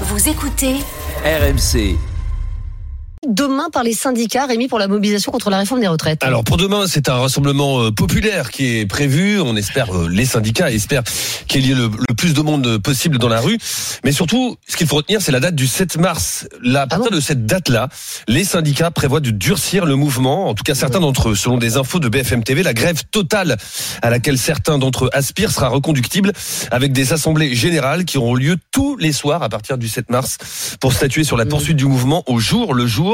Vous écoutez RMC. Demain par les syndicats, Rémi, pour la mobilisation contre la réforme des retraites. Alors pour demain, c'est un rassemblement euh, populaire qui est prévu. On espère, euh, les syndicats espèrent qu'il y ait le, le plus de monde possible dans la rue. Mais surtout, ce qu'il faut retenir, c'est la date du 7 mars. Là, à partir bon de cette date-là, les syndicats prévoient de durcir le mouvement. En tout cas, certains d'entre eux, selon des infos de BFM TV, la grève totale à laquelle certains d'entre eux aspirent sera reconductible avec des assemblées générales qui auront lieu tous les soirs à partir du 7 mars pour statuer sur la poursuite du mouvement au jour le jour.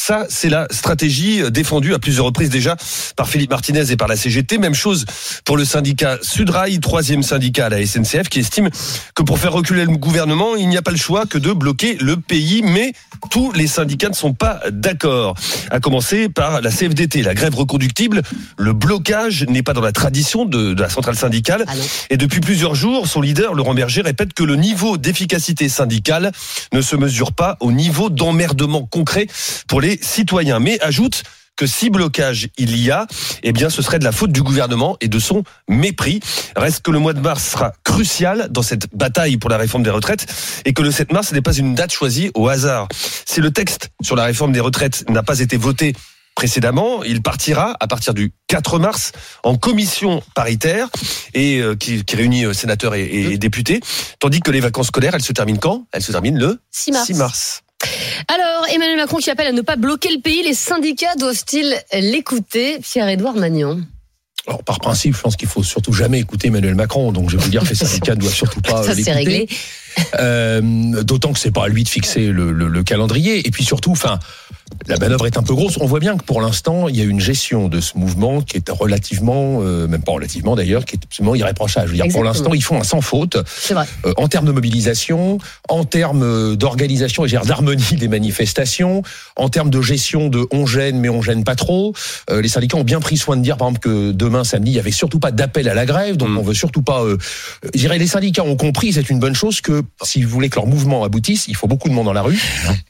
Ça, c'est la stratégie défendue à plusieurs reprises déjà par Philippe Martinez et par la CGT. Même chose pour le syndicat Sudrail, troisième syndicat à la SNCF, qui estime que pour faire reculer le gouvernement, il n'y a pas le choix que de bloquer le pays. Mais tous les syndicats ne sont pas d'accord. À commencer par la CFDT, la grève reconductible. Le blocage n'est pas dans la tradition de, de la centrale syndicale. Ah. Et depuis plusieurs jours, son leader, Laurent Berger, répète que le niveau d'efficacité syndicale ne se mesure pas au niveau d'emmerdement concret pour les citoyens. Mais ajoute que si blocage il y a, eh bien ce serait de la faute du gouvernement et de son mépris. Reste que le mois de mars sera crucial dans cette bataille pour la réforme des retraites et que le 7 mars n'est pas une date choisie au hasard. Si le texte sur la réforme des retraites n'a pas été voté précédemment, il partira à partir du 4 mars en commission paritaire et euh, qui, qui réunit euh, sénateurs et, et députés, tandis que les vacances scolaires, elles se terminent quand? Elles se terminent le 6 mars. 6 mars. Alors, Emmanuel Macron qui appelle à ne pas bloquer le pays, les syndicats doivent-ils l'écouter? Pierre-Édouard Magnan. Alors, par principe, je pense qu'il faut surtout jamais écouter Emmanuel Macron. Donc, je vais vous dire que les syndicats ne doivent surtout pas Ça, c'est réglé. Euh, D'autant que c'est pas à lui de fixer le, le- le calendrier. Et puis surtout, enfin, la manœuvre est un peu grosse. On voit bien que pour l'instant, il y a une gestion de ce mouvement qui est relativement, euh, même pas relativement d'ailleurs, qui est absolument irréprochable. Je veux dire, pour l'instant, ils font un sans faute C'est vrai. euh, en termes de mobilisation, en termes euh, d'organisation et je veux dire, d'harmonie des manifestations, en termes de gestion de on gêne mais on gêne pas trop. Euh, les syndicats ont bien pris soin de dire, par exemple, que demain samedi, il y avait surtout pas d'appel à la grève, donc Mm. on veut surtout pas. Euh, je dirais, les syndicats ont compris, c'est une bonne chose que si vous voulez que leur mouvement aboutisse, il faut beaucoup de monde dans la rue,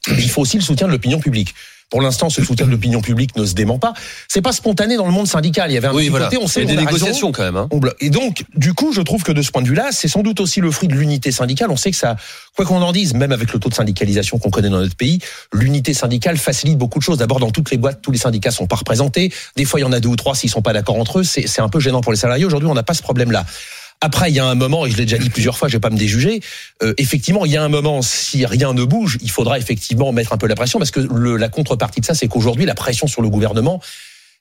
mais il faut aussi le soutien de l'opinion publique. Pour l'instant, ce soutien de l'opinion publique ne se dément pas. C'est pas spontané dans le monde syndical. Il y avait un Oui, petit voilà. côté, on sait Il y a des raison. négociations quand même. Hein. Et donc, du coup, je trouve que de ce point de vue-là, c'est sans doute aussi le fruit de l'unité syndicale. On sait que ça, quoi qu'on en dise, même avec le taux de syndicalisation qu'on connaît dans notre pays, l'unité syndicale facilite beaucoup de choses. D'abord, dans toutes les boîtes, tous les syndicats sont pas représentés. Des fois, il y en a deux ou trois s'ils sont pas d'accord entre eux. C'est un peu gênant pour les salariés. Aujourd'hui, on n'a pas ce problème-là. Après, il y a un moment, et je l'ai déjà dit plusieurs fois, je vais pas me déjuger. euh, effectivement, il y a un moment, si rien ne bouge, il faudra effectivement mettre un peu la pression, parce que le, la contrepartie de ça, c'est qu'aujourd'hui, la pression sur le gouvernement,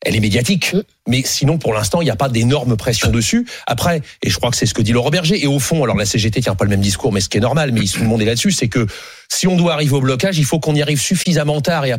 elle est médiatique. Mais sinon, pour l'instant, il n'y a pas d'énorme pression dessus. Après, et je crois que c'est ce que dit Laurent Berger, et au fond, alors la CGT tient pas le même discours, mais ce qui est normal, mais tout le monde est là-dessus, c'est que si on doit arriver au blocage, il faut qu'on y arrive suffisamment tard et